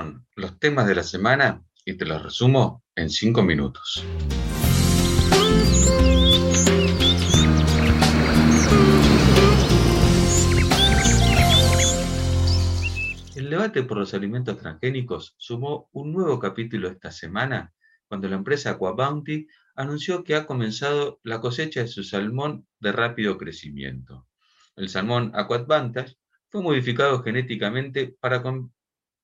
son los temas de la semana y te los resumo en cinco minutos. El debate por los alimentos transgénicos sumó un nuevo capítulo esta semana cuando la empresa Aquabounty anunció que ha comenzado la cosecha de su salmón de rápido crecimiento. El salmón Aquadvantage fue modificado genéticamente para,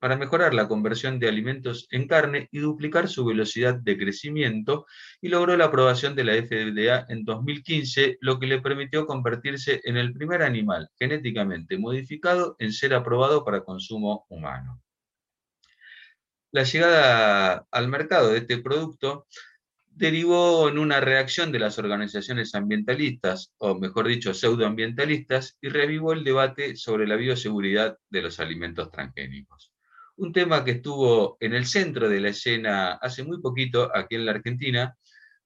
para mejorar la conversión de alimentos en carne y duplicar su velocidad de crecimiento y logró la aprobación de la FDA en 2015, lo que le permitió convertirse en el primer animal genéticamente modificado en ser aprobado para consumo humano. La llegada al mercado de este producto derivó en una reacción de las organizaciones ambientalistas, o mejor dicho, pseudoambientalistas, y revivó el debate sobre la bioseguridad de los alimentos transgénicos. Un tema que estuvo en el centro de la escena hace muy poquito aquí en la Argentina,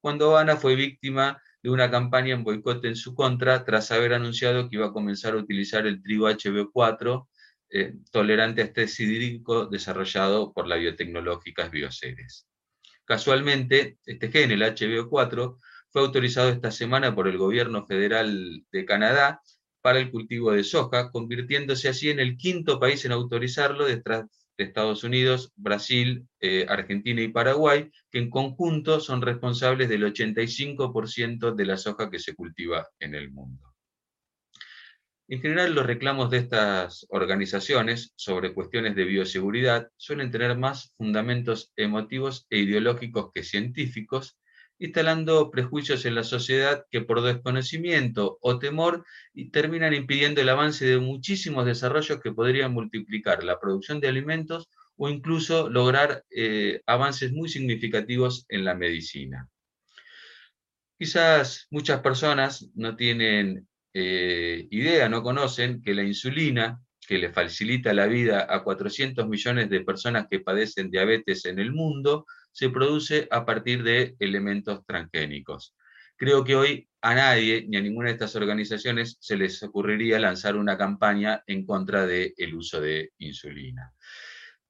cuando Habana fue víctima de una campaña en boicot en su contra tras haber anunciado que iba a comenzar a utilizar el trigo HB4 eh, tolerante a este hídrico desarrollado por la biotecnológica Bioceres. Casualmente, este gen, el HBO4, fue autorizado esta semana por el gobierno federal de Canadá para el cultivo de soja, convirtiéndose así en el quinto país en autorizarlo detrás Estados Unidos, Brasil, eh, Argentina y Paraguay, que en conjunto son responsables del 85% de la soja que se cultiva en el mundo. En general, los reclamos de estas organizaciones sobre cuestiones de bioseguridad suelen tener más fundamentos emotivos e ideológicos que científicos, instalando prejuicios en la sociedad que por desconocimiento o temor terminan impidiendo el avance de muchísimos desarrollos que podrían multiplicar la producción de alimentos o incluso lograr eh, avances muy significativos en la medicina. Quizás muchas personas no tienen eh, idea, no conocen que la insulina, que le facilita la vida a 400 millones de personas que padecen diabetes en el mundo, se produce a partir de elementos transgénicos. Creo que hoy a nadie ni a ninguna de estas organizaciones se les ocurriría lanzar una campaña en contra del uso de insulina.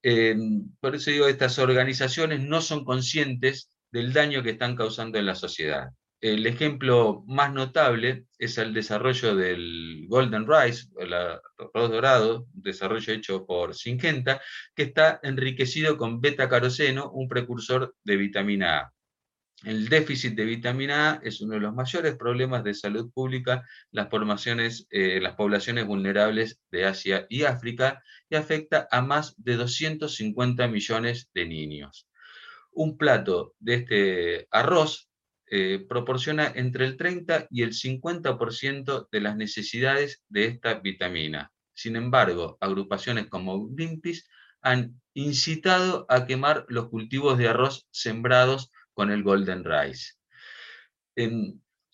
Eh, por eso digo, estas organizaciones no son conscientes del daño que están causando en la sociedad. El ejemplo más notable es el desarrollo del Golden Rice, el arroz dorado, desarrollo hecho por Syngenta, que está enriquecido con beta-caroseno, un precursor de vitamina A. El déficit de vitamina A es uno de los mayores problemas de salud pública las, formaciones, eh, las poblaciones vulnerables de Asia y África y afecta a más de 250 millones de niños. Un plato de este arroz eh, proporciona entre el 30 y el 50% de las necesidades de esta vitamina. Sin embargo, agrupaciones como Greenpeace han incitado a quemar los cultivos de arroz sembrados con el Golden Rice.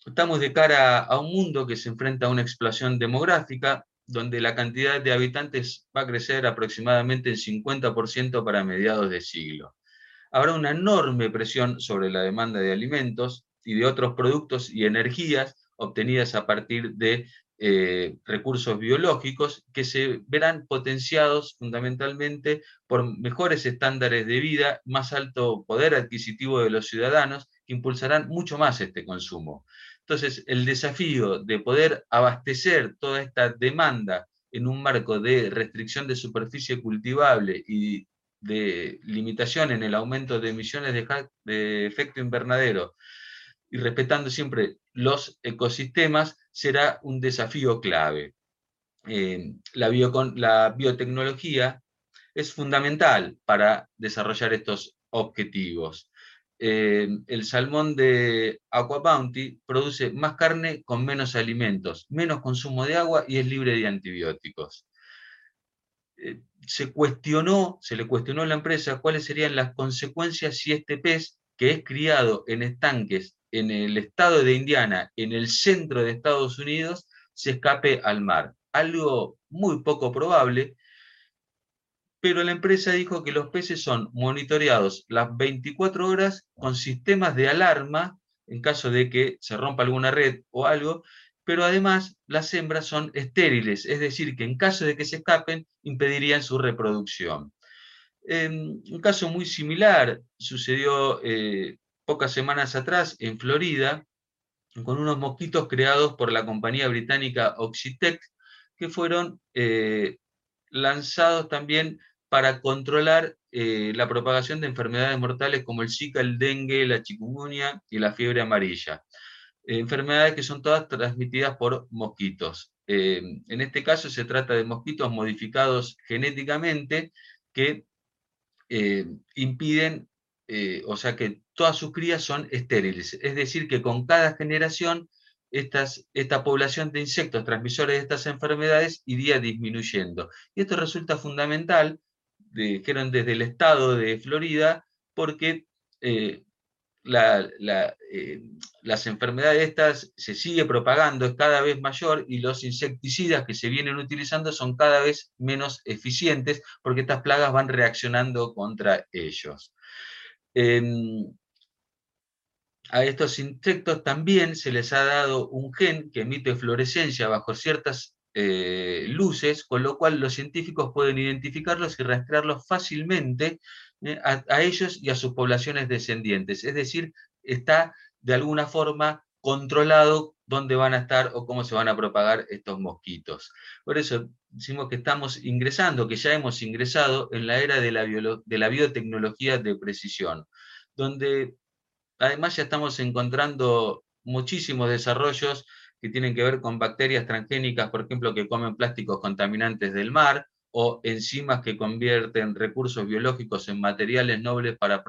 estamos de cara a un mundo que se enfrenta a una explosión demográfica donde la cantidad de habitantes va a crecer aproximadamente en 50% para mediados de siglo. Habrá una enorme presión sobre la demanda de alimentos, y de otros productos y energías obtenidas a partir de eh, recursos biológicos que se verán potenciados fundamentalmente por mejores estándares de vida, más alto poder adquisitivo de los ciudadanos, que impulsarán mucho más este consumo. Entonces, el desafío de poder abastecer toda esta demanda en un marco de restricción de superficie cultivable y de limitación en el aumento de emisiones de, de efecto invernadero y respetando siempre los ecosistemas será un desafío clave. Eh, la, biotecnología es fundamental para desarrollar estos objetivos. Eh, el salmón de Aqua Bounty produce más carne con menos alimentos, menos consumo de agua y es libre de antibióticos. Eh, se cuestionó, se le cuestionó a la empresa cuáles serían las consecuencias si este pez, que es criado en estanques en el estado de Indiana, en el centro de Estados Unidos, se escape al mar. Algo muy poco probable, pero la empresa dijo que los peces son monitoreados las 24 horas con sistemas de alarma en caso de que se rompa alguna red o algo, pero además las hembras son estériles, es decir, que en caso de que se escapen impedirían su reproducción. un caso muy similar sucedió eh, pocas semanas atrás en Florida, con unos mosquitos creados por la compañía británica Oxitec, que fueron eh, lanzados también para controlar eh, la propagación de enfermedades mortales como el Zika, el dengue, la chikungunya y la fiebre amarilla. enfermedades que son todas transmitidas por mosquitos. en este caso se trata de mosquitos modificados genéticamente que eh, impiden, eh, o sea que todas sus crías son estériles. Es decir, que con cada generación estas, esta población de insectos transmisores de estas enfermedades iría disminuyendo. Y esto resulta fundamental, dijeron desde el estado de Florida, porque eh, las enfermedades estas se sigue propagando, es cada vez mayor y los insecticidas que se vienen utilizando son cada vez menos eficientes porque estas plagas van reaccionando contra ellos. Em, a estos insectos también se les ha dado un gen que emite fluorescencia bajo ciertas eh, luces, con lo cual los científicos pueden identificarlos y rastrearlos fácilmente eh, a, ellos y a sus poblaciones descendientes. Es decir, está de alguna forma controlado dónde van a estar o cómo se van a propagar estos mosquitos. Por eso decimos que estamos ingresando, que ya hemos ingresado en la era de la, biotecnología de precisión, donde además ya estamos encontrando muchísimos desarrollos que tienen que ver con bacterias transgénicas, por ejemplo, que comen plásticos contaminantes del mar, o enzimas que convierten recursos biológicos en materiales nobles para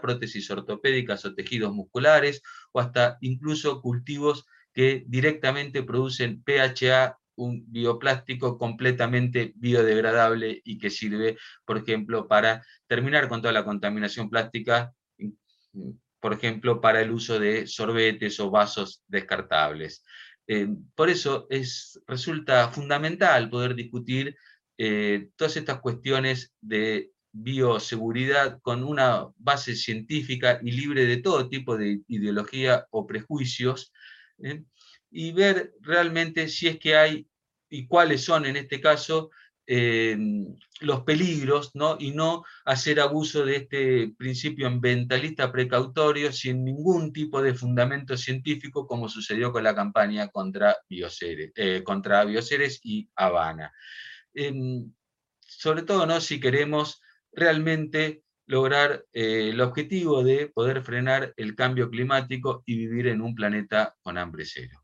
prótesis ortopédicas o tejidos musculares, o hasta incluso cultivos que directamente producen PHA, un bioplástico completamente biodegradable y que sirve, por ejemplo, para terminar con toda la contaminación plástica, por ejemplo, para el uso de sorbetes o vasos descartables. Eh, por eso es, resulta fundamental poder discutir eh, todas estas cuestiones de bioseguridad con una base científica y libre de todo tipo de ideología o prejuicios, ¿eh? y ver realmente si es que hay y cuáles son en este caso eh, los peligros, ¿no? y no hacer abuso de este principio ambientalista precautorio sin ningún tipo de fundamento científico, como sucedió con la campaña contra Bioceres, contra Bioceres y Habana sobre todo ¿no? si queremos realmente lograr eh, el objetivo de poder frenar el cambio climático y vivir en un planeta con hambre cero.